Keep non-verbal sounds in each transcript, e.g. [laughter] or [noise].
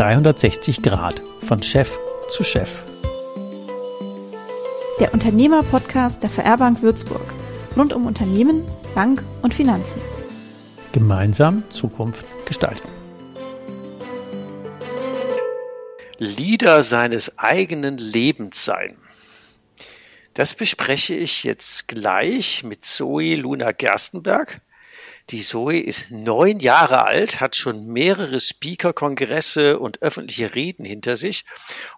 360 Grad von Chef zu Chef. Der Unternehmer-Podcast der VR Bank Würzburg. Rund um Unternehmen, Bank und Finanzen. Gemeinsam Zukunft gestalten. Leader seines eigenen Lebens sein. Das bespreche ich jetzt gleich mit Zoe Luna Gerstenberg. Die Zoe ist neun Jahre alt, hat schon mehrere Speaker-Kongresse und öffentliche Reden hinter sich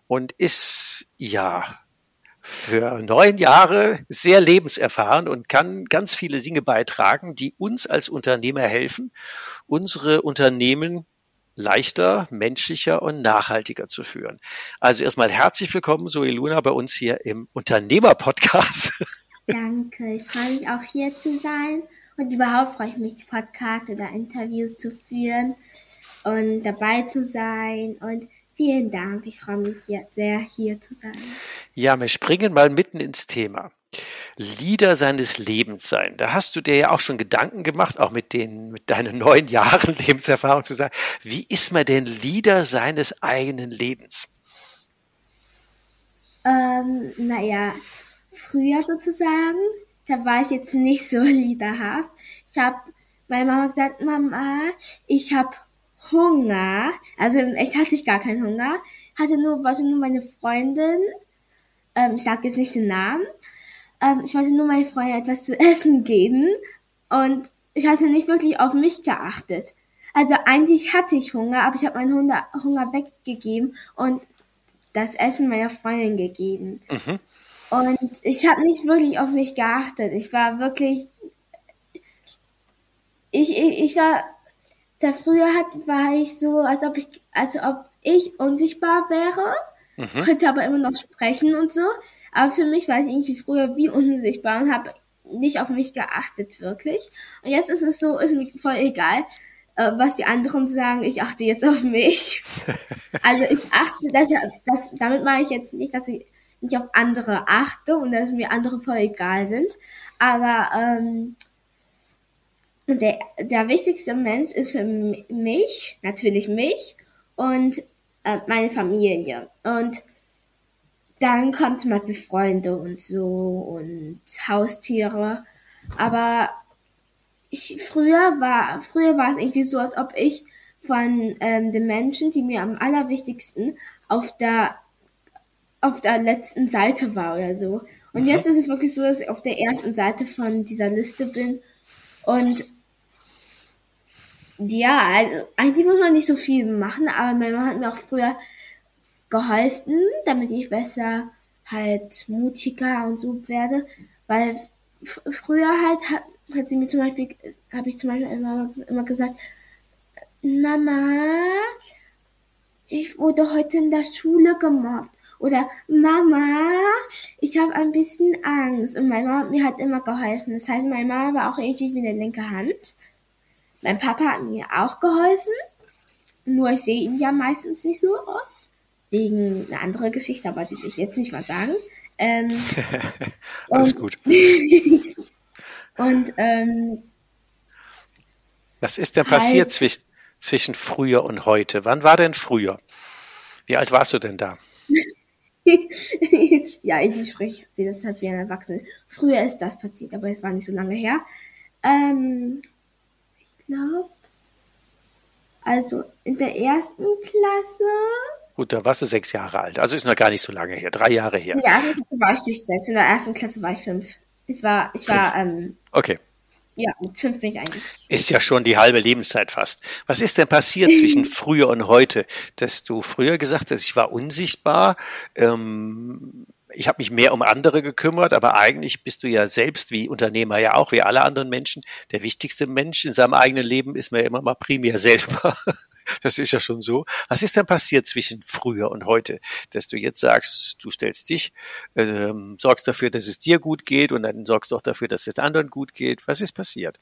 und ist, ja, für neun Jahre sehr lebenserfahren und kann ganz viele Dinge beitragen, die uns als Unternehmer helfen, unsere Unternehmen leichter, menschlicher und nachhaltiger zu führen. Also erstmal herzlich willkommen, Zoe Luna, bei uns hier im Unternehmer-Podcast. Danke, ich freue mich auch hier zu sein und überhaupt freue ich mich, Podcasts oder Interviews zu führen und dabei zu sein. Und vielen Dank. Ich freue mich jetzt sehr, hier zu sein. Ja, wir springen mal mitten ins Thema. Lieder seines Lebens sein. Da hast du dir ja auch schon Gedanken gemacht, auch mit den, mit deinen [laughs] neun Jahren Lebenserfahrung zu sagen. Wie ist man denn Lieder seines eigenen Lebens? Ähm, naja, früher sozusagen da war ich jetzt nicht so [laughs] liederhaft. Ich habe meine Mama gesagt, Mama, ich habe Hunger. Also echt hatte ich gar keinen Hunger. Hatte nur, wollte nur meine Freundin, ähm, ich sage jetzt nicht den Namen, ähm, ich wollte nur meine Freundin etwas zu [laughs] essen geben und ich hatte nicht wirklich auf mich geachtet. Also eigentlich hatte ich Hunger, aber ich habe meinen Hunger, Hunger weggegeben und das Essen meiner Freundin gegeben. Mhm. Und ich habe nicht wirklich auf mich geachtet. Ich war wirklich, ich, ich, ich war, da früher hat, war ich so, als ob ich, als ob ich unsichtbar wäre, mhm. konnte aber immer noch sprechen und so. Aber für mich war ich irgendwie früher wie unsichtbar und habe nicht auf mich geachtet, wirklich. Und jetzt ist es so, ist mir voll egal, äh, was die anderen sagen. Ich achte jetzt auf mich. [laughs] also ich achte, das, das, damit meine ich jetzt nicht, dass ich nicht auf andere achte und dass mir andere voll egal sind. Aber ähm, der, der wichtigste Mensch ist für mich, natürlich mich und äh, meine Familie. Und dann kommt zum Beispiel Freunde und so und Haustiere. Aber ich, früher war, früher war es irgendwie so, als ob ich von ähm, den Menschen, die mir am allerwichtigsten auf der auf der letzten Seite war oder so. Und jetzt ist es wirklich so, dass ich auf der ersten Seite von dieser Liste bin. Und ja, also eigentlich muss man nicht so viel machen, aber meine Mama hat mir auch früher geholfen, damit ich besser halt mutiger und so werde. Weil früher halt hat, hat sie mir zum Beispiel, habe ich zum Beispiel immer, immer gesagt, Mama, ich wurde heute in der Schule gemobbt. Oder Mama, ich habe ein bisschen Angst. Und meine Mama hat mir halt immer geholfen. Das heißt, meine Mama war auch irgendwie wie eine linke Hand. Mein Papa hat mir auch geholfen. Nur ich sehe ihn ja meistens nicht so oft. Wegen einer anderen Geschichte, aber die will ich jetzt nicht mal sagen. Ähm, [laughs] Alles gut. [laughs] und ähm, was ist denn passiert halt, zwischen, zwischen früher und heute? Wann war denn früher? Wie alt warst du denn da? [laughs] [laughs] ja, irgendwie spreche ich das halt wie ein Erwachsener. Früher ist das passiert, aber es war nicht so lange her. Ähm, ich glaube, also in der ersten Klasse. Gut, da warst du sechs Jahre alt. Also ist noch gar nicht so lange her. Drei Jahre her. Ja, also war ich durch sechs. In der ersten Klasse war ich fünf. Ich war, ich war, ähm, Okay. Ja, mit fünf bin ich eigentlich. Ist ja schon die halbe Lebenszeit fast. Was ist denn passiert [laughs] zwischen früher und heute? Dass du früher gesagt hast, ich war unsichtbar, ähm, ich habe mich mehr um andere gekümmert, aber eigentlich bist du ja selbst wie Unternehmer ja auch, wie alle anderen Menschen, der wichtigste Mensch in seinem eigenen Leben ist mir immer mal primär selber. [laughs] Das ist ja schon so. Was ist denn passiert zwischen früher und heute, dass du jetzt sagst, du stellst dich, ähm, sorgst dafür, dass es dir gut geht und dann sorgst du auch dafür, dass es anderen gut geht. Was ist passiert?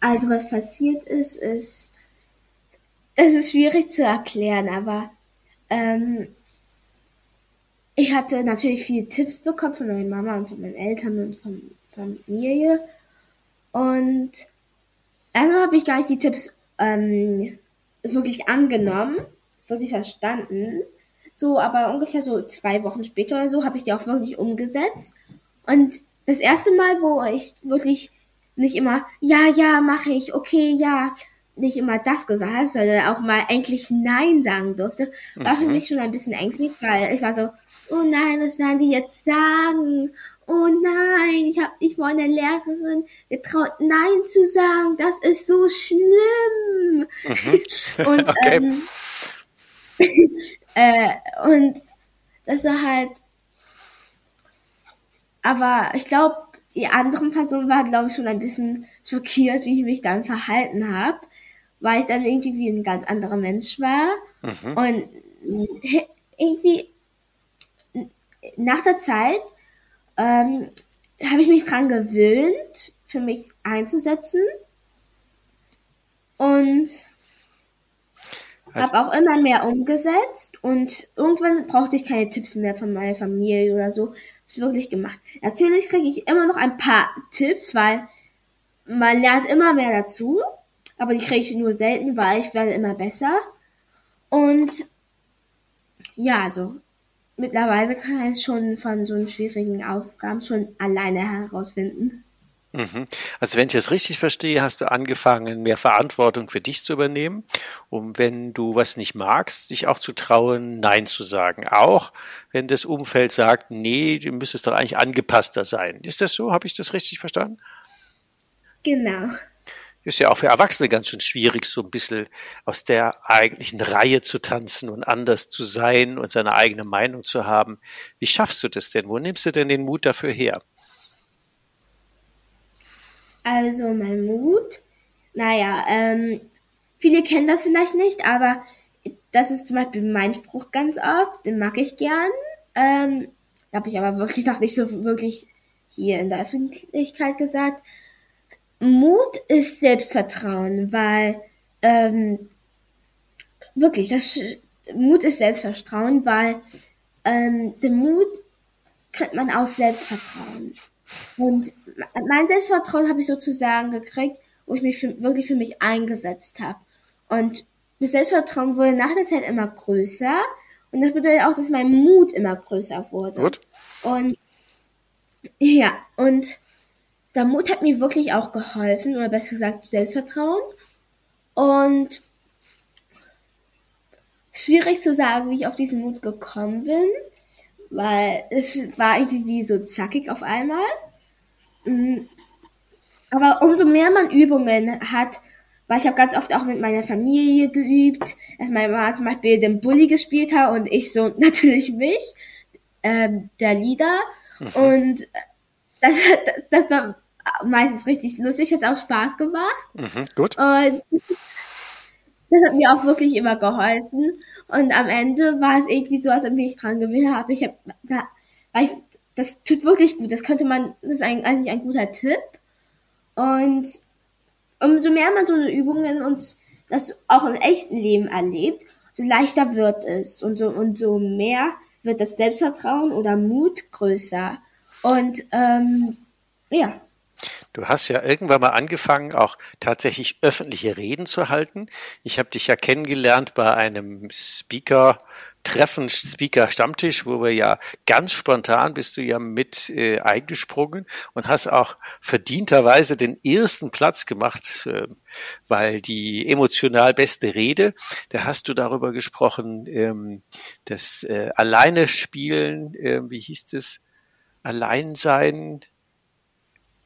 Also was passiert ist, ist, es ist schwierig zu erklären, aber ähm, ich hatte natürlich viele Tipps bekommen von meiner Mama und von meinen Eltern und von Familie. Und erstmal habe ich gar nicht die Tipps ähm, wirklich angenommen, wirklich verstanden. So, aber ungefähr so zwei Wochen später oder so habe ich die auch wirklich umgesetzt. Und das erste Mal, wo ich wirklich nicht immer, ja, ja, mache ich, okay, ja, nicht immer das gesagt habe, sondern auch mal endlich Nein sagen durfte, war für Mhm. mich schon ein bisschen ängstlich, weil ich war so, oh nein, was werden die jetzt sagen? Oh nein, ich habe mich meiner Lehrerin getraut, Nein zu sagen. Das ist so schlimm. [laughs] Und, [laughs] Okay. ähm, [laughs] äh, und das war halt, aber ich glaube, die anderen Personen waren, glaube ich, schon ein bisschen schockiert, wie ich mich dann verhalten habe, weil ich dann irgendwie wie ein ganz anderer Mensch war. Und irgendwie nach der Zeit ähm, habe ich mich dran gewöhnt, für mich einzusetzen. Und Also- habe auch immer mehr umgesetzt und irgendwann brauchte ich keine Tipps mehr von meiner Familie oder so. Hab's wirklich gemacht. Natürlich kriege ich immer noch ein paar Tipps, weil man lernt immer mehr dazu, aber die kriege ich nur selten, weil ich werde immer besser. Und ja, so mittlerweile kann ich schon von so schwierigen Aufgaben schon alleine herausfinden. Mhm. Also wenn ich es richtig verstehe, hast du angefangen, mehr Verantwortung für dich zu übernehmen, um wenn du was nicht magst, dich auch zu trauen, Nein zu sagen. Auch wenn das Umfeld sagt, nee, du müsstest doch eigentlich angepasster sein. Ist das so? Habe ich das richtig verstanden? Genau. Ist ja auch für Erwachsene ganz schön schwierig, so ein bisschen aus der eigentlichen Reihe zu tanzen und anders zu sein und seine eigene Meinung zu haben. Wie schaffst du das denn? Wo nimmst du denn den Mut dafür her? Also mein Mut, naja, ähm, viele kennen das vielleicht nicht, aber das ist zum Beispiel mein Spruch ganz oft, den mag ich gern. Ähm, habe ich aber wirklich noch nicht so wirklich hier in der Öffentlichkeit gesagt. Mut ist Selbstvertrauen, weil ähm, wirklich, das Mut ist Selbstvertrauen, weil ähm, den Mut kriegt man aus Selbstvertrauen. Und mein Selbstvertrauen habe ich sozusagen gekriegt, wo ich mich für, wirklich für mich eingesetzt habe. Und das Selbstvertrauen wurde nach der Zeit immer größer. Und das bedeutet auch, dass mein Mut immer größer wurde. Gut. Und ja, und der Mut hat mir wirklich auch geholfen, oder besser gesagt Selbstvertrauen. Und schwierig zu sagen, wie ich auf diesen Mut gekommen bin, weil es war irgendwie wie so zackig auf einmal. Mm. Aber umso mehr man Übungen hat, weil ich habe ganz oft auch mit meiner Familie geübt, dass meine Mama zum Beispiel den Bully gespielt hat und ich so [laughs] natürlich mich, ähm, der Leader. Und das, das war meistens richtig lustig, hat auch Spaß gemacht. Mhm, gut. Und [laughs] das hat mir auch wirklich immer geholfen. Und am Ende war es irgendwie so, als ob ich mich dran gewöhnt habe. Ich hab, weil ich, das tut wirklich gut. Das könnte man, das ist ein, eigentlich ein guter Tipp. Und umso mehr man so eine Übungen und das auch im echten Leben erlebt, so leichter wird es. Und so, und so mehr wird das Selbstvertrauen oder Mut größer. Und ähm, ja. Du hast ja irgendwann mal angefangen, auch tatsächlich öffentliche Reden zu halten. Ich habe dich ja kennengelernt bei einem Speaker. Treffen, Speaker Stammtisch, wo wir ja ganz spontan bist du ja mit äh, eingesprungen und hast auch verdienterweise den ersten Platz gemacht, äh, weil die emotional beste Rede, da hast du darüber gesprochen, ähm, das äh, Alleine spielen, äh, wie hieß das? Alleinsein,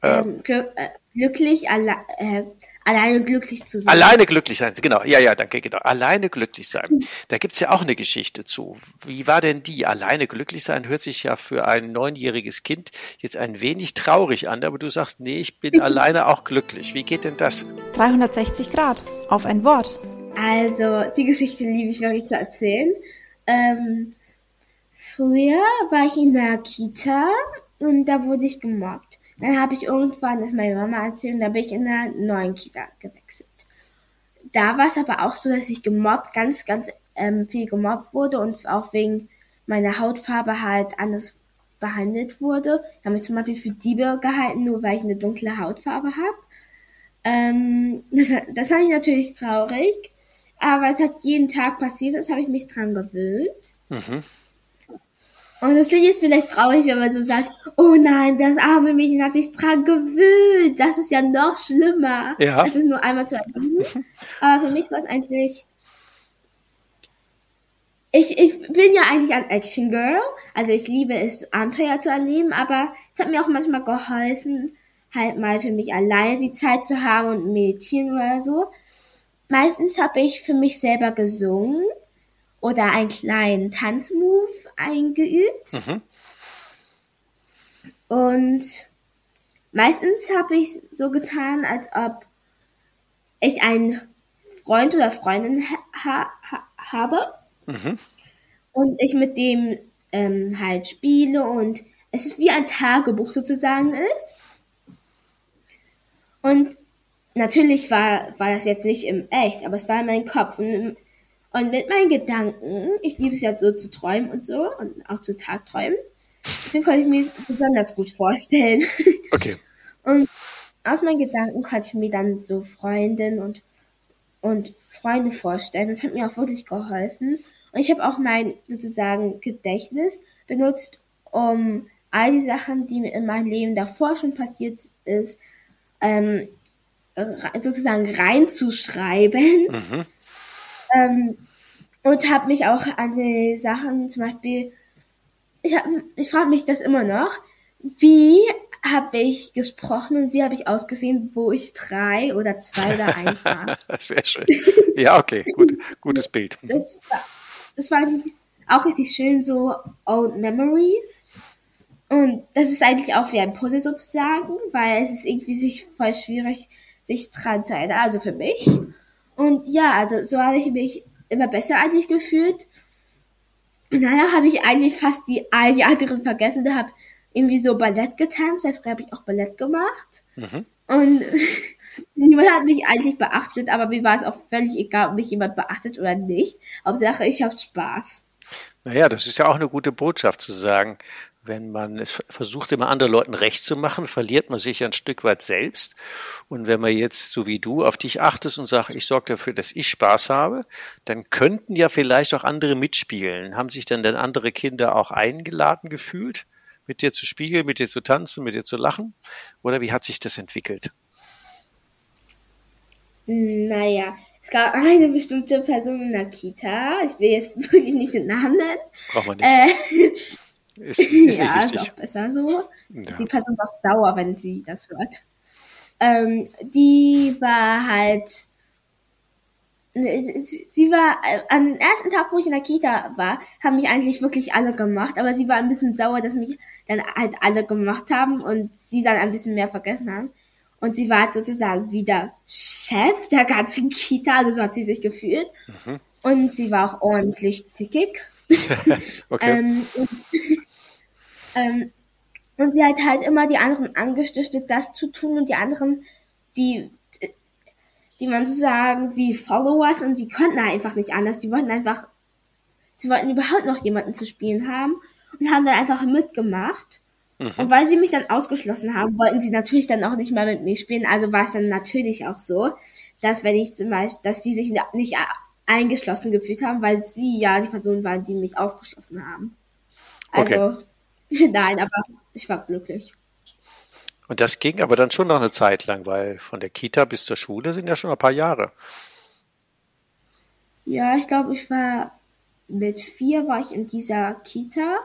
ähm, äh, glücklich, alle äh, alleine glücklich zu sein. Alleine glücklich sein, genau. Ja, ja, danke, genau. Alleine glücklich sein. Da gibt's ja auch eine Geschichte zu. Wie war denn die? Alleine glücklich sein hört sich ja für ein neunjähriges Kind jetzt ein wenig traurig an, aber du sagst, nee, ich bin alleine auch glücklich. Wie geht denn das? 360 Grad auf ein Wort. Also, die Geschichte liebe ich wirklich zu erzählen. Ähm, früher war ich in der Kita und da wurde ich gemobbt. Dann habe ich irgendwann das meine Mama erzählt und da bin ich in einer neuen Kita gewechselt. Da war es aber auch so, dass ich gemobbt, ganz, ganz ähm, viel gemobbt wurde und auch wegen meiner Hautfarbe halt anders behandelt wurde. Ich habe mich zum Beispiel für Diebe gehalten, nur weil ich eine dunkle Hautfarbe habe. Ähm, [laughs] das, das fand ich natürlich traurig. aber es hat jeden Tag passiert, das habe ich mich dran gewöhnt. Mhm. Und das Lied ist vielleicht traurig, wenn man so sagt, oh nein, das arme Mädchen hat sich dran gewöhnt. Das ist ja noch schlimmer, ja. als es nur einmal zu erleben. Aber für mich war es eigentlich, ich, ich bin ja eigentlich ein Action Girl. Also ich liebe es, Abenteuer zu erleben, aber es hat mir auch manchmal geholfen, halt mal für mich alleine die Zeit zu haben und meditieren oder so. Meistens habe ich für mich selber gesungen oder einen kleinen Tanzmove eingeübt. Mhm. Und meistens habe ich so getan, als ob ich einen Freund oder Freundin ha ha habe mhm. und ich mit dem ähm, halt spiele und es ist wie ein Tagebuch sozusagen ist. Und natürlich war, war das jetzt nicht im Echt, aber es war in meinem Kopf. Und, und mit meinen Gedanken, ich liebe es ja so zu träumen und so und auch zu Tagträumen. Deswegen konnte ich mir es besonders gut vorstellen. [laughs] Okay. Und aus meinen Gedanken konnte ich mir dann so Freundinnen und, und Freunde vorstellen. Das hat mir auch wirklich geholfen. Und ich habe auch mein sozusagen Gedächtnis benutzt, um all die Sachen, die mir in meinem Leben davor schon passiert ist, ähm, sozusagen reinzuschreiben. Mhm. Ähm, und habe mich auch an die Sachen, zum Beispiel, ich, ich frage mich das immer noch, wie habe ich gesprochen und wie habe ich ausgesehen, wo ich drei oder zwei oder eins war. [laughs] Sehr schön. Ja, okay, gut, gutes Bild. Das war, das war auch richtig schön, so Old Memories. Und das ist eigentlich auch wie ein Puzzle sozusagen, weil es ist irgendwie sich voll schwierig, sich dran zu erinnern, also für mich. Und ja, also so habe ich mich immer besser eigentlich gefühlt. Und danach habe ich eigentlich fast die, all die anderen vergessen. Da habe irgendwie so Ballett getanzt, früher habe ich auch Ballett gemacht. Mhm. Und [laughs] niemand hat mich eigentlich beachtet, aber mir war es auch völlig egal, ob mich jemand beachtet oder nicht. Hauptsache, ich habe Spaß. Naja, das ist ja auch eine gute Botschaft zu sagen, wenn man es versucht, immer anderen Leuten recht zu machen, verliert man sich ein Stück weit selbst. Und wenn man jetzt, so wie du, auf dich achtest und sagst, ich sorge dafür, dass ich Spaß habe, dann könnten ja vielleicht auch andere mitspielen. Haben sich denn dann andere Kinder auch eingeladen gefühlt, mit dir zu spielen, mit dir zu tanzen, mit dir zu lachen? Oder wie hat sich das entwickelt? Naja, es gab eine bestimmte Person in der Kita. Ich will jetzt wirklich nicht den Namen nennen. Braucht man nicht. Äh, ist, ist ja, ist auch besser so. Ja. Die Person war sauer, wenn sie das hört. Ähm, die war halt, sie war, äh, an dem ersten Tag, wo ich in der Kita war, haben mich eigentlich wirklich alle gemacht, aber sie war ein bisschen sauer, dass mich dann halt alle gemacht haben und sie dann ein bisschen mehr vergessen haben. Und sie war halt sozusagen wieder Chef der ganzen Kita, also so hat sie sich gefühlt. Mhm. Und sie war auch ordentlich zickig. [laughs] okay. [laughs] ähm, und ähm, und sie hat halt immer die anderen angestiftet, das zu tun und die anderen, die, die man so sagen, wie Followers und sie konnten einfach nicht anders. Die wollten einfach, sie wollten überhaupt noch jemanden zu spielen haben und haben dann einfach mitgemacht. Mhm. Und weil sie mich dann ausgeschlossen haben, wollten sie natürlich dann auch nicht mehr mit mir spielen. Also war es dann natürlich auch so, dass wenn ich zum Beispiel, dass sie sich nicht eingeschlossen gefühlt haben, weil sie ja die Person waren, die mich ausgeschlossen haben. Also okay. [laughs] Nein, aber ich war glücklich. Und das ging aber dann schon noch eine Zeit lang, weil von der Kita bis zur Schule sind ja schon ein paar Jahre. Ja, ich glaube, ich war mit vier war ich in dieser Kita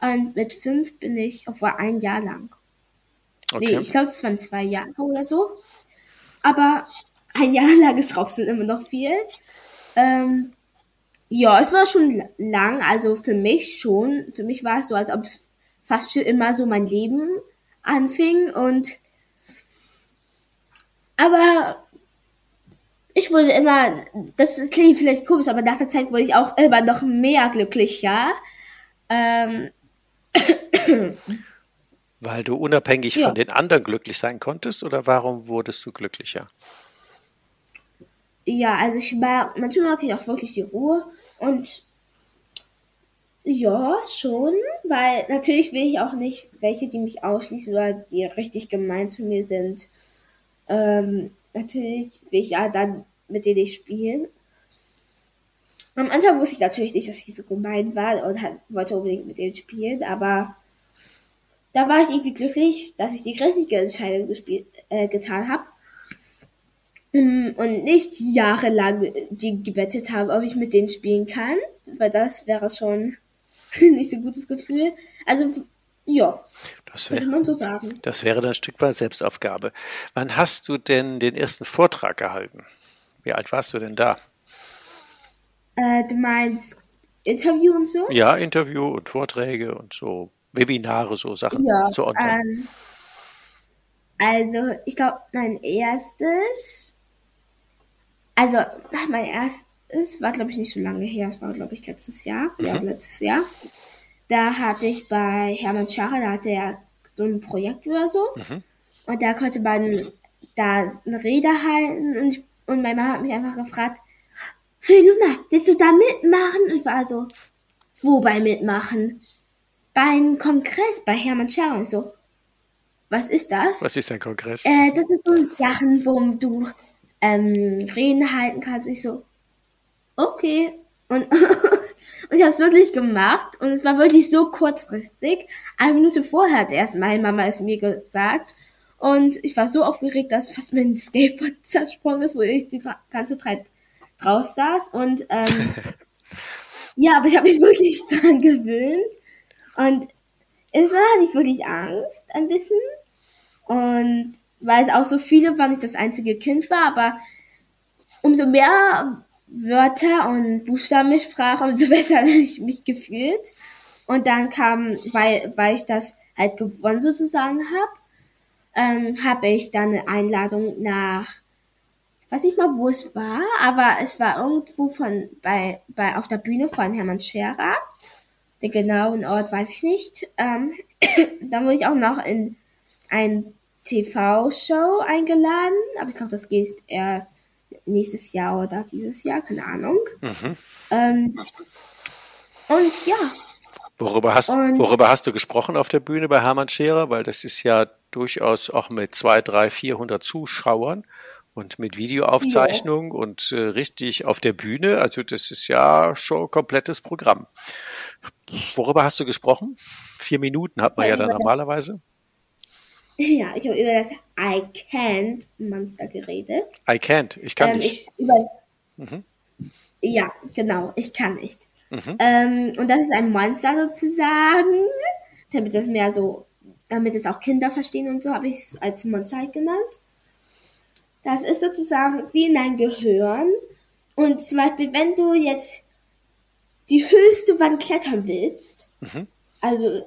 und mit fünf bin ich, obwohl ein Jahr lang. Okay. Nee, ich glaube, es waren zwei Jahre oder so. Aber ein Jahr [laughs] lang ist trotzdem immer noch viel. Ähm, ja, es war schon lang, also für mich schon. Für mich war es so, als ob es fast für immer so mein Leben anfing und aber ich wurde immer, das klingt vielleicht komisch, aber nach der Zeit wurde ich auch immer noch mehr glücklicher. Ähm. [coughs] Weil du unabhängig ja. von den anderen glücklich sein konntest oder warum wurdest du glücklicher? Ja, also ich mag, manchmal mag ich auch wirklich die Ruhe und ja, schon, weil natürlich will ich auch nicht welche, die mich ausschließen oder die richtig gemein zu mir sind. Ähm, natürlich will ich ja dann mit denen nicht spielen. Am Anfang wusste ich natürlich nicht, dass ich so gemein war und halt, wollte unbedingt mit denen spielen, aber da war ich irgendwie glücklich, dass ich die richtige Entscheidung gespielt, äh, getan habe. Mm, Und nicht jahrelang die gewettet habe, ob ich mit denen spielen kann, weil das wäre schon [laughs] nicht so ein gutes Gefühl. Also, ja, Das würde wäre man so sagen. das wäre dann ein Stück weit Selbstaufgabe. Wann hast du denn den ersten Vortrag gehalten? Wie alt warst du denn da? Äh, du meinst Interview und so? Ja, Interview und Vorträge und so Webinare, so Sachen, Ja, so online. ähm, also ich glaube, mein erstes, also mein erstes war, glaube ich, nicht so lange her. Es war, glaube ich, letztes Jahr. Ja, letztes Jahr. Da hatte ich bei Hermann Schacher, da hatte er so ein Projekt oder so. Und da konnte man da eine Rede halten und, ich, und meine Mama hat mich einfach gefragt, Hey Luna, willst du da mitmachen? Und ich war so, wobei mitmachen? Beim Kongress bei Hermann Schacher. Und ich so, was ist das? Was ist ein Kongress? Äh, das ist so Sachen, wo du ähm, Reden halten kannst. Ich so, okay. Und, [laughs] und ich habe es wirklich gemacht. Und es war wirklich so kurzfristig. Eine Minute vorher hat erst meine Mama es mir gesagt. Und ich war so aufgeregt, dass fast mein [laughs] Skateboard zersprungen ist, wo ich die ganze Zeit drauf saß. Und ähm, [laughs] ja, aber ich habe mich wirklich dran gewöhnt. Und es war ich wirklich Angst, ein bisschen. Und weil es auch so viele waren, ich das einzige Kind war, aber umso mehr Wörter und Buchstaben ich sprach, umso [laughs] besser habe ich mich gefühlt. Und dann kam, weil, weil ich das halt gewonnen sozusagen habe, ähm, habe ich dann eine Einladung nach, weiß nicht mal, wo es war, aber es war irgendwo von, bei, bei, auf der Bühne von Hermann Scherer. Den genauen Ort weiß ich nicht. Ähm, [coughs] dann wurde ich auch noch in ein TV-Show eingeladen, aber ich glaube, das geht erst nächstes Jahr oder dieses Jahr, keine Ahnung. Ähm, und ja, Worüber hast, Und- worüber hast du gesprochen auf der Bühne bei Hermann Scherer? Weil das ist ja durchaus auch mit zwei, drei, vierhundert Zuschauern und mit Videoaufzeichnung und äh, richtig auf der Bühne. Also das ist ja schon ein komplettes Programm. Worüber hast du gesprochen? Vier Minuten hat man Ja, ja dann über das- normalerweise. [laughs] ja, ich habe über das I Can't Monster geredet. I can't. Ich kann ähm, nicht. Ich, über, Ja, genau, ich kann nicht. Ähm, und das ist ein Monster sozusagen, damit das mehr so, damit es auch Kinder verstehen und so, habe ich es als Monster halt genannt. Das ist sozusagen wie in dein Gehirn. Und zum Beispiel, wenn du jetzt die höchste Wand klettern willst, also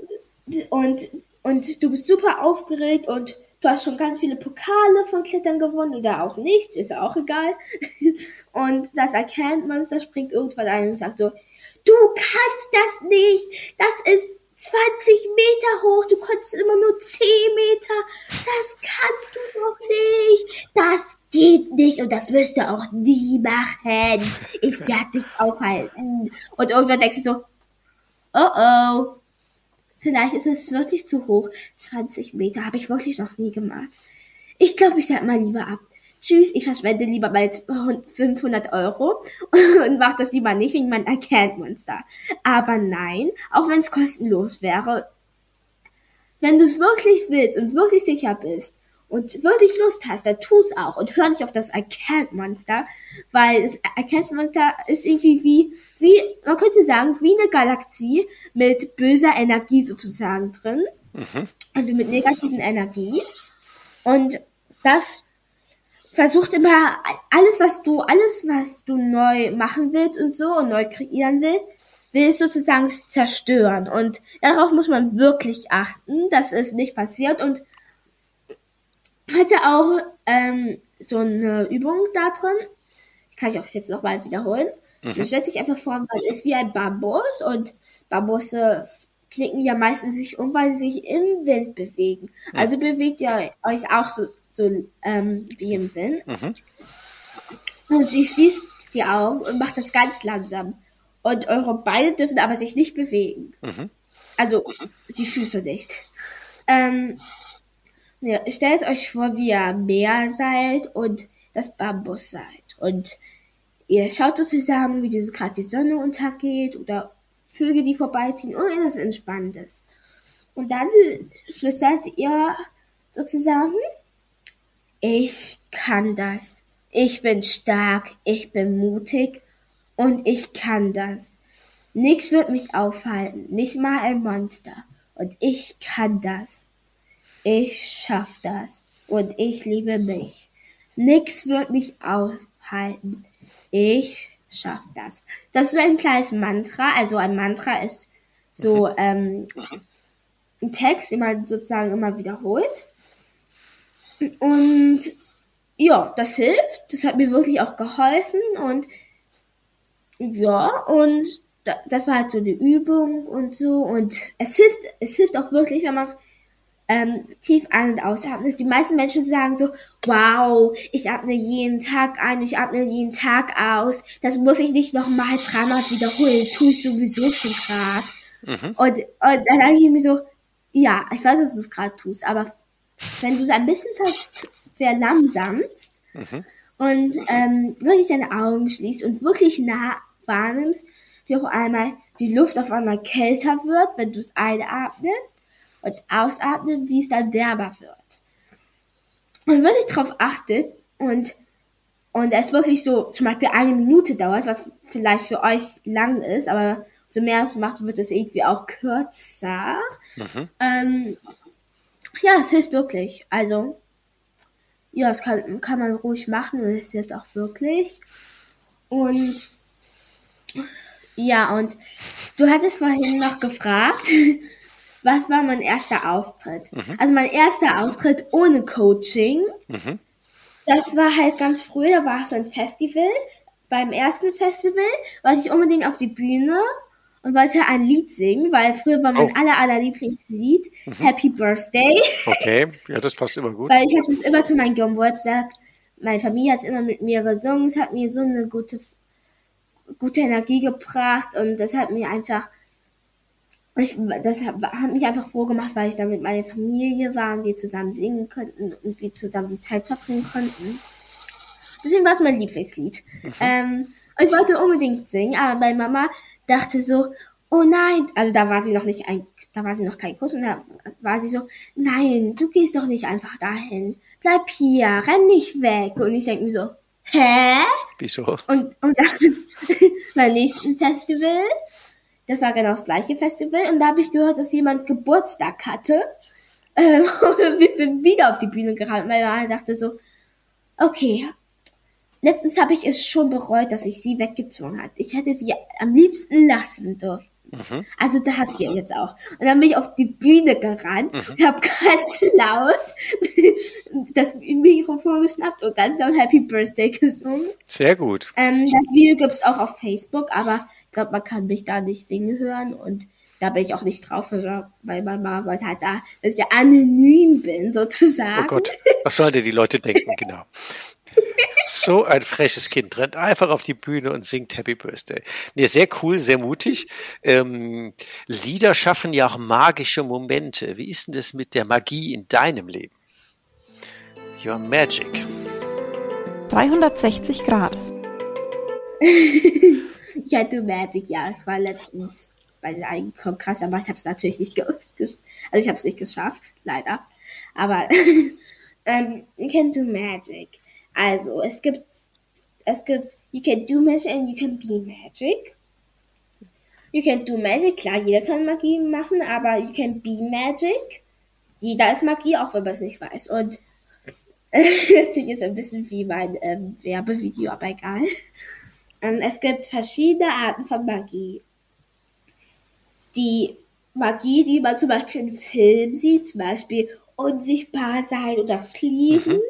und und du bist super aufgeregt und du hast schon ganz viele Pokale von Klettern gewonnen oder auch nicht, ist auch egal. [laughs] Und das erkennt Monster springt irgendwann ein und sagt so, du kannst das nicht, das ist 20 Meter hoch, du konntest immer nur 10 Meter, das kannst du doch nicht, das geht nicht und das wirst du auch nie machen, ich werde dich aufhalten. Und irgendwann denkst du so, oh oh, Vielleicht ist es wirklich zu hoch. 20 Meter habe ich wirklich noch nie gemacht. Ich glaube, ich sag mal lieber ab. Tschüss, ich verschwende lieber mal 500 Euro [laughs] und mache das lieber nicht wegen meinem Account-Monster. Aber nein, auch wenn es kostenlos wäre, wenn du es wirklich willst und wirklich sicher bist und wirklich Lust hast, dann tu es auch und hör nicht auf das Account-Monster, weil das Account-Monster ist irgendwie wie, wie, man könnte sagen, wie eine Galaxie mit böser Energie sozusagen drin. Also mit negativen Energie. Und das versucht immer alles, was du, alles, was du neu machen willst und so und neu kreieren willst, will es sozusagen zerstören. Und darauf muss man wirklich achten, dass es nicht passiert. Und hatte auch ähm, so eine Übung da drin. Die kann ich auch jetzt nochmal wiederholen. Man stellt sich einfach vor, man ist wie ein Bambus und Bambusse knicken ja meistens sich um, weil sie sich im Wind bewegen. Also bewegt ihr euch auch so, so ähm, wie im Wind. Und sie schließt die Augen und macht das ganz langsam. Und eure Beine dürfen aber sich nicht bewegen. Also die Füße nicht. Ähm, ja, stellt euch vor, wie ihr am Meer seid und das Bambus seid. Und ihr schaut sozusagen, wie diese gerade die Sonne untergeht oder Vögel, die vorbeiziehen, irgendwas Entspannendes. Und dann flüstert ihr sozusagen, ich kann das. Ich bin stark, ich bin mutig und ich kann das. Nichts wird mich aufhalten, nicht mal ein Monster. Und ich kann das. Ich schaff das. Und ich liebe mich. Nichts wird mich aufhalten. Ich schaff das. Das ist so ein kleines Mantra. Also ein Mantra ist so mhm. ähm, ein Text, den man sozusagen immer wiederholt. Und ja, das hilft. Das hat mir wirklich auch geholfen. Und ja, und das war halt so eine Übung und so. Und es hilft, es hilft auch wirklich, wenn man ähm, tief ein- und ausatmet. Die meisten Menschen sagen so, wow, ich atme jeden Tag ein, ich atme jeden Tag aus. Das muss ich nicht nochmal dreimal wiederholen. Tue ich sowieso schon gerade. Mhm. Und, und dann denke ich mir so, ja, ich weiß, dass du es gerade tust, aber wenn du es ein bisschen ver verlangsamst mhm. und ähm, wirklich deine Augen schließt und wirklich nah wahrnimmst, wie auf einmal die Luft auf einmal kälter wird, wenn du es einatmest und ausatmest, wie es dann wärmer wird. Und wenn ich darauf achtet und und es wirklich so zum Beispiel eine Minute dauert, was vielleicht für euch lang ist, aber so mehr es macht, wird es irgendwie auch kürzer. Mhm. Ähm, ja, es hilft wirklich. Also, ja, das kann, kann man ruhig machen und es hilft auch wirklich. Und ja, und du hattest vorhin noch gefragt, was war mein erster Auftritt? Mhm. Also mein erster Auftritt ohne Coaching. Mhm. Das war halt ganz früh, da war so ein Festival. Beim ersten Festival wollte ich unbedingt auf die Bühne und wollte ein Lied singen, weil früher war mein oh. aller, aller Lieblingslied mhm. Happy Birthday. Okay, [laughs] ja, das passt immer gut. weil ich habe es immer zu meinem Geburtstag, meine Familie hat es immer mit mir gesungen, es hat mir so eine gute gute Energie gebracht und das hat mir einfach, ich, das hat, hat mich einfach froh gemacht, weil ich da mit meiner Familie war und wir zusammen singen konnten und wir zusammen die Zeit verbringen konnten. Deswegen war es mein Lieblingslied. Mhm. Ähm, ich wollte unbedingt singen, aber meine Mama dachte so, oh nein, also da war sie noch nicht ein, da war sie noch kein Kurs und da war sie so, nein, du gehst doch nicht einfach dahin. Bleib hier, renn nicht weg. Und ich denke mir so, hä? Wieso? Und, und dann [laughs] beim nächsten Festival, das war genau das gleiche Festival, und da habe ich gehört, dass jemand Geburtstag hatte. Ähm, [laughs] und sind wieder auf die Bühne gerannt, weil man dachte so, okay, letztens habe ich es schon bereut, dass ich sie weggezogen hat. Ich hätte sie am liebsten lassen dürfen. Mhm. Also da hat sie jetzt auch. Und dann bin ich auf die Bühne gerannt mhm. und habe [laughs] ganz laut das Mikrofon geschnappt und ganz laut Happy Birthday gesungen. Sehr gut. Ähm, das Video gibt es auch auf Facebook, aber ich glaube, man kann mich da nicht singen hören und da bin ich auch nicht drauf, weil Mama wollte halt da, dass ich ja anonym bin, sozusagen. Oh Gott, was sollen denn die Leute denken, [laughs] genau. So ein freches Kind rennt einfach auf die Bühne und singt Happy Birthday. Nee, sehr cool, sehr mutig. Ähm, Lieder schaffen ja auch magische Momente. Wie ist denn das mit der Magie in deinem Leben? Your Magic. 360 Grad. [laughs] ja, du Magic, ja. Ich war letztens bei einem Kongress, aber ich habe es natürlich nicht also ich habe es nicht geschafft, leider. Aber [laughs] ähm, you can do magic. Also, es gibt, es gibt, you can do magic and you can be magic. You can do magic, klar, jeder kann Magie machen, aber you can be magic. Jeder ist Magie, auch wenn man es nicht weiß. Und [laughs] das klingt jetzt ein bisschen wie mein ähm, Werbevideo, aber egal. Ähm, es gibt verschiedene Arten von Magie. Die Magie, die man zum Beispiel im Film sieht, zum Beispiel unsichtbar sein oder fliegen. Mhm.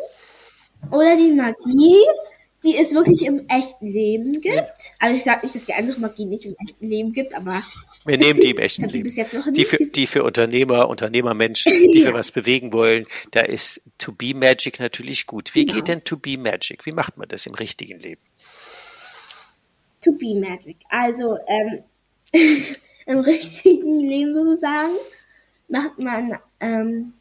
Oder die Magie, die es wirklich im echten Leben gibt. Also ich sage nicht, dass die andere Magie nicht im echten Leben gibt, aber wir nehmen die im [laughs] echten Leben. Die für, die für Unternehmer, Unternehmermenschen, die [laughs] ja. für was bewegen wollen, da ist To Be Magic natürlich gut. Wie genau. geht denn To Be Magic? Wie macht man das im richtigen Leben? To Be Magic. Also ähm, [laughs] im richtigen Leben sozusagen macht man ähm,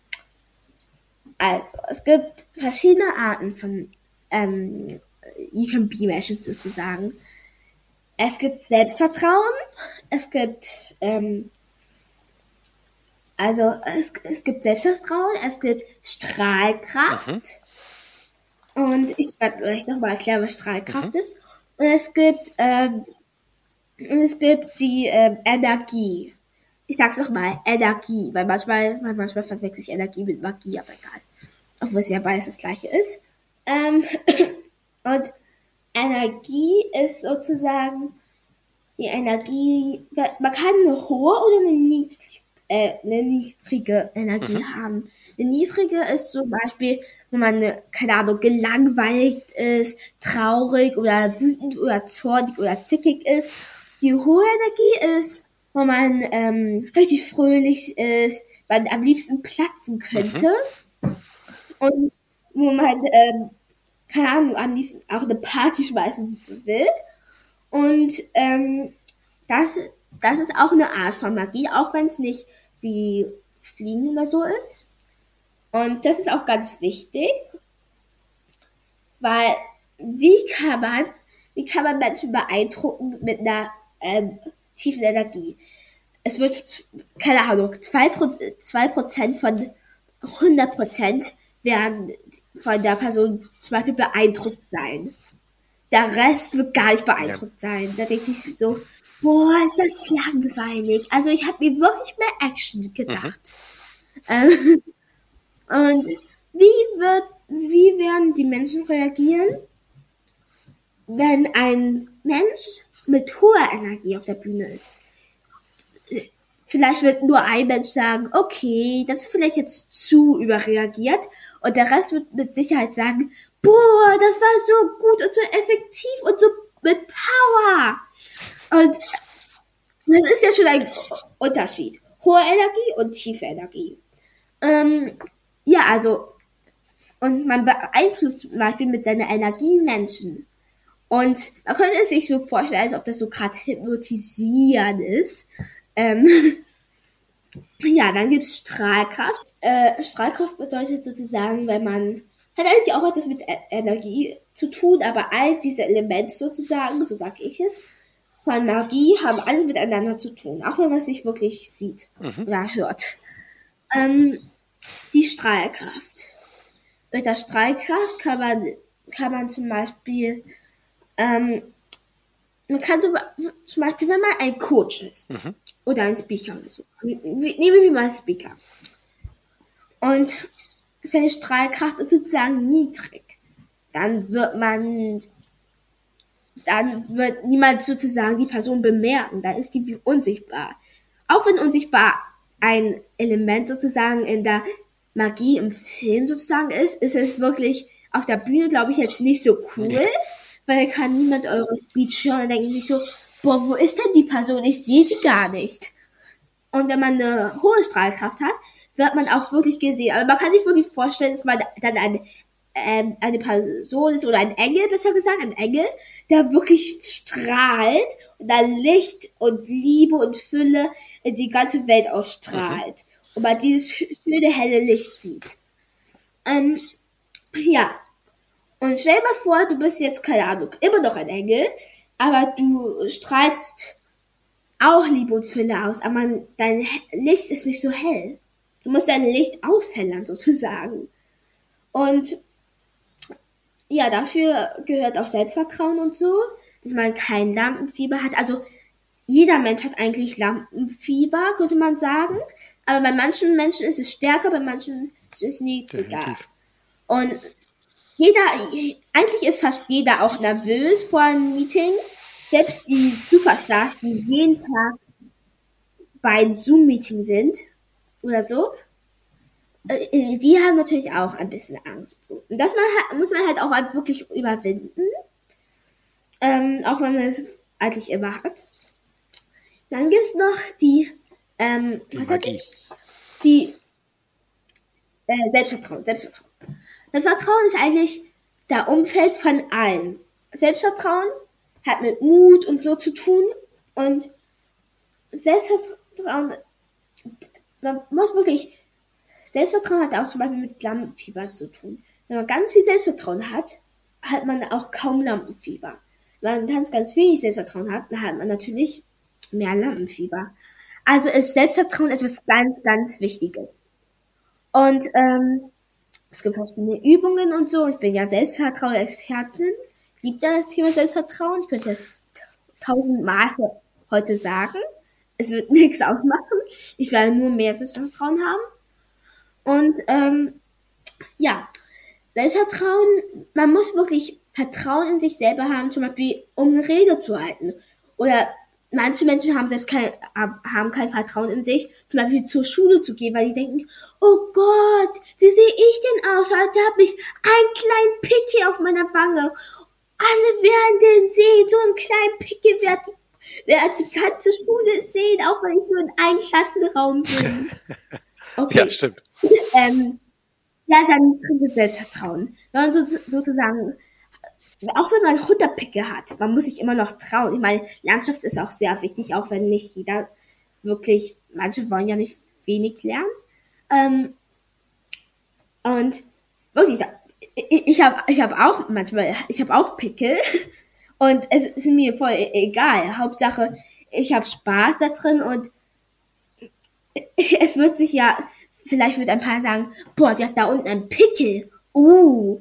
also, es gibt verschiedene Arten von ähm, you can be Menschen sozusagen. Es gibt Selbstvertrauen, es gibt, ähm, also es, es gibt Selbstvertrauen, es gibt Strahlkraft. Mhm. Und ich werde gleich nochmal erklären, was Strahlkraft mhm. ist. Und es gibt, ähm, es gibt die ähm, Energie. Ich sag's nochmal, Energie, weil manchmal, manchmal verwechsel ich Energie mit Magie, aber egal. Obwohl es ja beides das gleiche ist. Ähm, [clears throat] und Energie ist sozusagen die Energie, man kann eine hohe oder eine, niedrig, äh, eine niedrige Energie mhm. haben. Eine niedrige ist zum Beispiel, wenn man, eine, keine Ahnung, gelangweilt ist, traurig oder wütend oder zornig oder zickig ist. Die hohe Energie ist, wenn man ähm, richtig fröhlich ist, man am liebsten platzen könnte. Mhm. Und wo man, ähm, keine Ahnung, am liebsten auch eine Party schmeißen will. Und ähm, das, das ist auch eine Art von Magie, auch wenn es nicht wie Fliegen oder so ist. Und das ist auch ganz wichtig, weil wie kann man, wie kann man Menschen beeindrucken mit einer ähm, tiefen Energie? Es wird, keine Ahnung, 2%, 2 von 100% werden von der Person zum Beispiel beeindruckt sein. Der Rest wird gar nicht beeindruckt ja. sein. Da denkt sich so, boah, ist das langweilig. Also ich habe mir wirklich mehr Action gedacht. Mhm. [laughs] und wie wird, wie werden die Menschen reagieren, wenn ein Mensch mit hoher Energie auf der Bühne ist? Vielleicht wird nur ein Mensch sagen, okay, das ist vielleicht jetzt zu überreagiert. Und der Rest wird mit Sicherheit sagen, boah, das war so gut und so effektiv und so mit Power. Und das ist ja schon ein Unterschied. Hohe Energie und tiefe Energie. Ähm, ja, also, und man beeinflusst zum Beispiel mit seiner Energie Menschen. Und man könnte es sich so vorstellen, als ob das so gerade hypnotisieren ist. Ähm, [laughs] ja, dann gibt's Strahlkraft. Äh, Strahlkraft bedeutet sozusagen, wenn man hat eigentlich auch etwas mit e Energie zu tun, aber all diese Elemente sozusagen, so sage ich es, von Magie haben alles miteinander zu tun, auch wenn man es nicht wirklich sieht mhm. oder hört. Ähm, die Strahlkraft. Mit der Strahlkraft kann man, kann man zum Beispiel, ähm, man kann zum, zum Beispiel, wenn man ein Coach ist mhm. oder ein Speaker oder so, nehmen wir mal Speaker. Und seine Strahlkraft ist sozusagen niedrig. Dann wird man, dann wird niemand sozusagen die Person bemerken. Dann ist die unsichtbar. Auch wenn unsichtbar ein Element sozusagen in der Magie im Film sozusagen ist, ist es wirklich auf der Bühne, glaube ich, jetzt nicht so cool, weil da kann niemand eure Speech hören und denken sich so, boah, wo ist denn die Person? Ich sehe die gar nicht. Und wenn man eine hohe Strahlkraft hat, wird man auch wirklich gesehen. Aber man kann sich wirklich vorstellen, dass man dann eine, ähm, eine Person ist oder ein Engel, besser gesagt, ein Engel, der wirklich strahlt und da Licht und Liebe und Fülle in die ganze Welt ausstrahlt. Mhm. Und man dieses schöne helle Licht sieht. Ähm, ja. Und stell dir mal vor, du bist jetzt, keine Ahnung, immer noch ein Engel, aber du strahlst auch Liebe und Fülle aus, aber dein Licht ist nicht so hell. Du musst dein Licht auffällern, [laughs] sozusagen. Und ja, dafür gehört auch Selbstvertrauen und so, dass man kein Lampenfieber hat. Also jeder Mensch hat eigentlich Lampenfieber, könnte man sagen. Aber bei manchen Menschen ist es stärker, bei manchen ist es niedriger. Definitiv. Und jeder, eigentlich ist fast jeder auch nervös vor einem Meeting. Selbst die Superstars, die jeden Tag bei einem Zoom-Meeting sind, oder so, äh, äh, die haben natürlich auch ein bisschen Angst. Und das man, muss man halt auch wirklich überwinden. Ähm, auch wenn man es eigentlich immer hat. Dann gibt es noch die, ähm, die was Magie. ich? Die äh, Selbstvertrauen, Selbstvertrauen. Selbstvertrauen ist eigentlich der Umfeld von allen. Selbstvertrauen hat mit Mut und so zu tun und Selbstvertrauen man muss wirklich, Selbstvertrauen hat auch zum Beispiel mit Lampenfieber zu tun. Wenn man ganz viel Selbstvertrauen hat, hat man auch kaum Lampenfieber. Wenn man ganz, ganz wenig Selbstvertrauen hat, dann hat man natürlich mehr Lampenfieber. Also ist Selbstvertrauen etwas ganz, ganz Wichtiges. Und ähm, es gibt verschiedene Übungen und so. Ich bin ja Selbstvertrauen-Expertin. Ich liebe das Thema Selbstvertrauen. Ich könnte es tausendmal heute sagen. Es wird [laughs] nichts ausmachen. Ich werde nur mehr Selbstvertrauen haben. Und ähm, ja, Selbstvertrauen, man muss wirklich Vertrauen in sich selber haben, zum Beispiel um eine Rede zu halten. Oder manche Menschen haben selbst kein, haben kein Vertrauen in sich, zum Beispiel zur Schule zu gehen, weil die denken, oh Gott, wie sehe ich denn aus? Heute habe ich einen kleinen Pickel auf meiner Wange. Alle werden den sehen, so einen kleinen Pickel wird, wird die ganze Schule sehen, auch wenn ich nur in einem Klassenraum bin. [laughs] Okay. Ja, stimmt. [laughs] Ähm, ja, sein niedriges Selbstvertrauen. Wenn man so, sozusagen, auch wenn man 100 Picke hat, man muss sich immer noch trauen. Ich meine, Landschaft ist auch sehr wichtig, auch wenn nicht jeder wirklich, manche wollen ja nicht wenig lernen. Ähm, und wirklich, ich, ich habe ich hab auch manchmal, ich habe auch Pickel [laughs] und es ist mir voll e-, egal. Hauptsache, ich habe Spaß da drin und es wird sich ja, vielleicht wird ein paar sagen, boah, die hat da unten einen Pickel. Uh,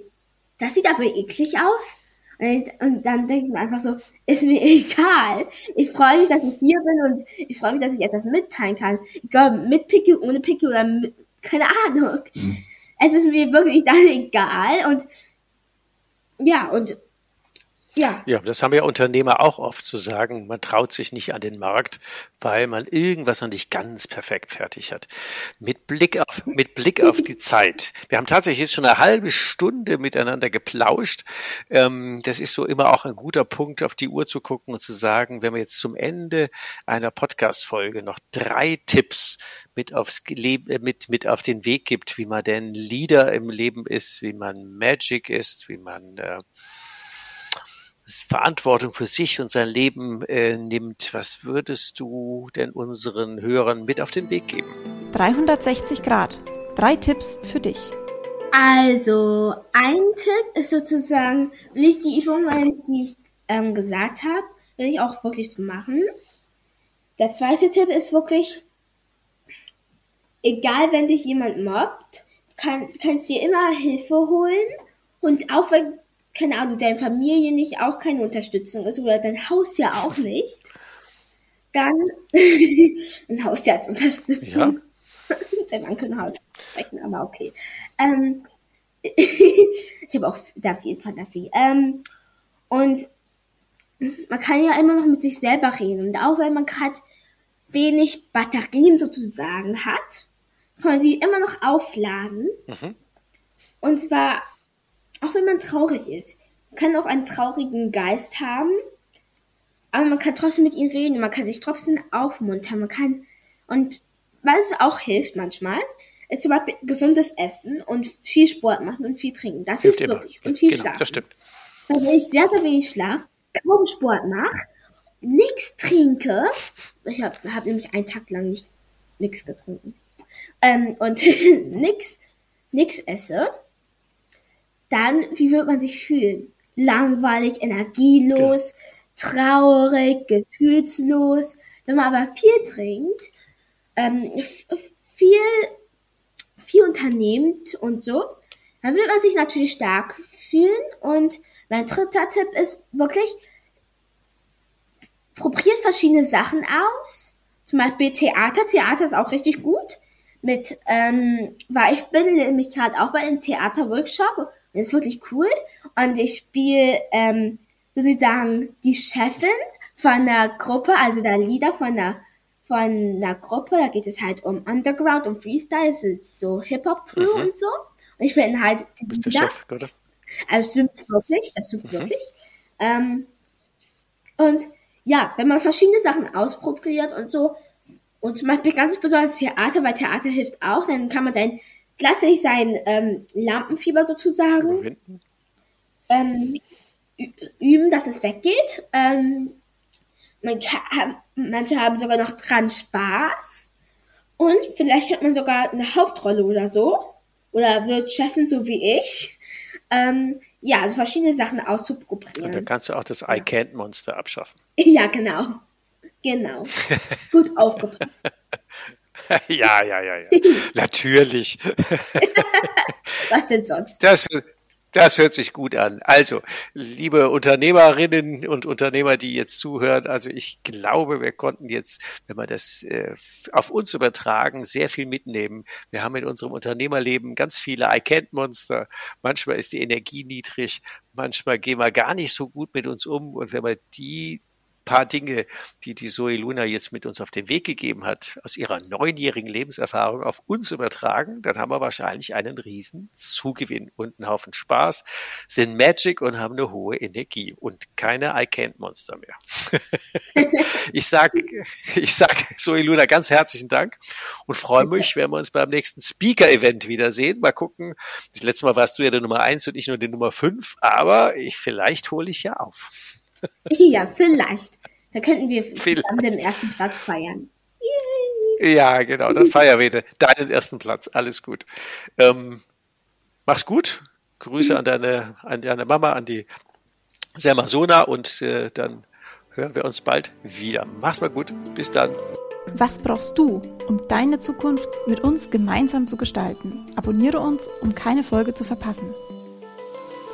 das sieht aber eklig aus. Und dann denke ich mir einfach so, ist mir [laughs] egal. Ich freue mich, dass ich hier bin und ich freue mich, dass ich etwas mitteilen kann. Egal, mit Pickel, ohne Pickel oder mit, keine Ahnung. Mhm. Es ist mir wirklich dann [laughs] egal und ja, und ja. Ja, das haben ja Unternehmer auch oft zu sagen. Man traut sich nicht an den Markt, weil man irgendwas noch nicht ganz perfekt fertig hat. Mit Blick auf, mit Blick auf die Zeit. Wir haben tatsächlich jetzt schon eine halbe Stunde miteinander geplauscht. Ähm, das ist so immer auch ein guter Punkt, auf die Uhr zu gucken und zu sagen, wenn wir jetzt zum Ende einer Podcast-Folge noch drei Tipps mit aufs Leben, äh, mit, mit auf den Weg gibt, wie man denn Leader im Leben ist, wie man Magic ist, wie man, äh, Verantwortung für sich und sein Leben äh, nimmt, was würdest du denn unseren Hörern mit auf den Weg geben? 360 Grad. Drei Tipps für dich. Also, ein Tipp ist sozusagen, will ich die Übung, die ich ähm, gesagt habe, will ich auch wirklich so machen. Der zweite Tipp ist wirklich, egal wenn dich jemand mobbt, kann, kannst dir immer Hilfe holen und auch wenn keine Ahnung, deine Familie nicht auch keine Unterstützung ist oder dein Haus ja auch nicht, dann [laughs] ein Haus ja als Unterstützung. Ja. [laughs] Dein Mann kann Haus sprechen, aber okay. Ähm, [laughs] ich habe auch sehr viel Fantasie. Ähm, und man kann ja immer noch mit sich selber reden. Und auch wenn man gerade wenig Batterien sozusagen hat, kann man sie immer noch aufladen. Mhm. Und zwar auch wenn man traurig ist. Man kann auch einen traurigen Geist haben, aber man kann trotzdem mit ihm reden, man kann sich trotzdem aufmuntern, man kann, und was auch hilft manchmal, ist zum Beispiel gesundes Essen und viel Sport machen und viel trinken. Das hilft, hilft wirklich. Und viel genau, schlafen. Das stimmt. Weil wenn ich sehr, sehr wenig schlafe, kaum Sport mache, nichts trinke, ich habe hab nämlich einen Tag lang nicht nichts getrunken, ähm, und [laughs] nichts nix esse, dann, wie wird man sich fühlen? Langweilig, energielos, traurig, gefühlslos. Wenn man aber viel trinkt, ähm, viel, viel unternehmt und so, dann wird man sich natürlich stark fühlen. Und mein dritter Tipp ist wirklich, probiert verschiedene Sachen aus. Zum Beispiel Theater. Theater ist auch richtig gut. Mit, ähm, weil ich bin nämlich gerade auch bei einem Theaterworkshop das ist wirklich cool. Und ich spiele ähm, sozusagen die Chefin von der Gruppe, also der Leader von der von einer Gruppe. Da geht es halt um Underground und Freestyle, es ist so Hip-Hop-Crew mhm. und so. Und ich bin halt die Bist Leader. Der Chef, oder? Also stimmt wirklich, das stimmt mhm. wirklich. Ähm, und ja, wenn man verschiedene Sachen ausprobiert und so, und zum Beispiel ganz besonders Theater, weil Theater hilft auch, dann kann man sein gleichzeitig sein ähm, Lampenfieber sozusagen ähm, üben, dass es weggeht. Ähm, man kann, manche haben sogar noch dran Spaß. Und vielleicht hat man sogar eine Hauptrolle oder so. Oder wird Chefin so wie ich. Ähm, ja, also verschiedene Sachen auszuprobieren. Und dann kannst du auch das I Can't Monster abschaffen. [laughs] Ja, genau. Genau. [laughs] Gut aufgepasst. [laughs] [laughs] ja, ja, ja, ja. Natürlich. [laughs] Was denn sonst? Das, das hört sich gut an. Also, liebe Unternehmerinnen und Unternehmer, die jetzt zuhören, also ich glaube, wir konnten jetzt, wenn wir das äh, auf uns übertragen, sehr viel mitnehmen. Wir haben in unserem Unternehmerleben ganz viele I Can't Monster. Manchmal ist die Energie niedrig, manchmal gehen wir gar nicht so gut mit uns um. Und wenn wir die paar Dinge, die die Zoe Luna jetzt mit uns auf den Weg gegeben hat, aus ihrer neunjährigen Lebenserfahrung auf uns übertragen, dann haben wir wahrscheinlich einen riesen Zugewinn und einen Haufen Spaß, sind Magic und haben eine hohe Energie und keine I Can't Monster mehr. [laughs] ich sag, ich sag Zoe Luna ganz herzlichen Dank und freue mich, wenn wir uns beim nächsten Speaker-Event wiedersehen. Mal gucken. Das letzte Mal warst du ja der Nummer eins und ich nur die Nummer fünf, aber ich, vielleicht hole ich ja auf. Ja, vielleicht. Da könnten wir [laughs] zusammen den ersten Platz feiern. Yay. Ja, genau. Dann feiern wir deinen ersten Platz. Alles gut. Ähm, mach's gut. Grüße an deine, an deine Mama, an die Sermasona und äh, dann hören wir uns bald wieder. Mach's mal gut. Bis dann. Was brauchst du, um deine Zukunft mit uns gemeinsam zu gestalten? Abonniere uns, um keine Folge zu verpassen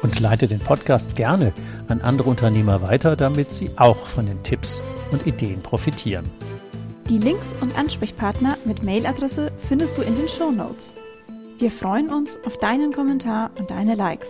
und leite den Podcast gerne an andere Unternehmer weiter, damit sie auch von den Tipps und Ideen profitieren. Die Links und Ansprechpartner mit Mailadresse findest du in den Show Notes. Wir freuen uns auf deinen Kommentar und deine Likes.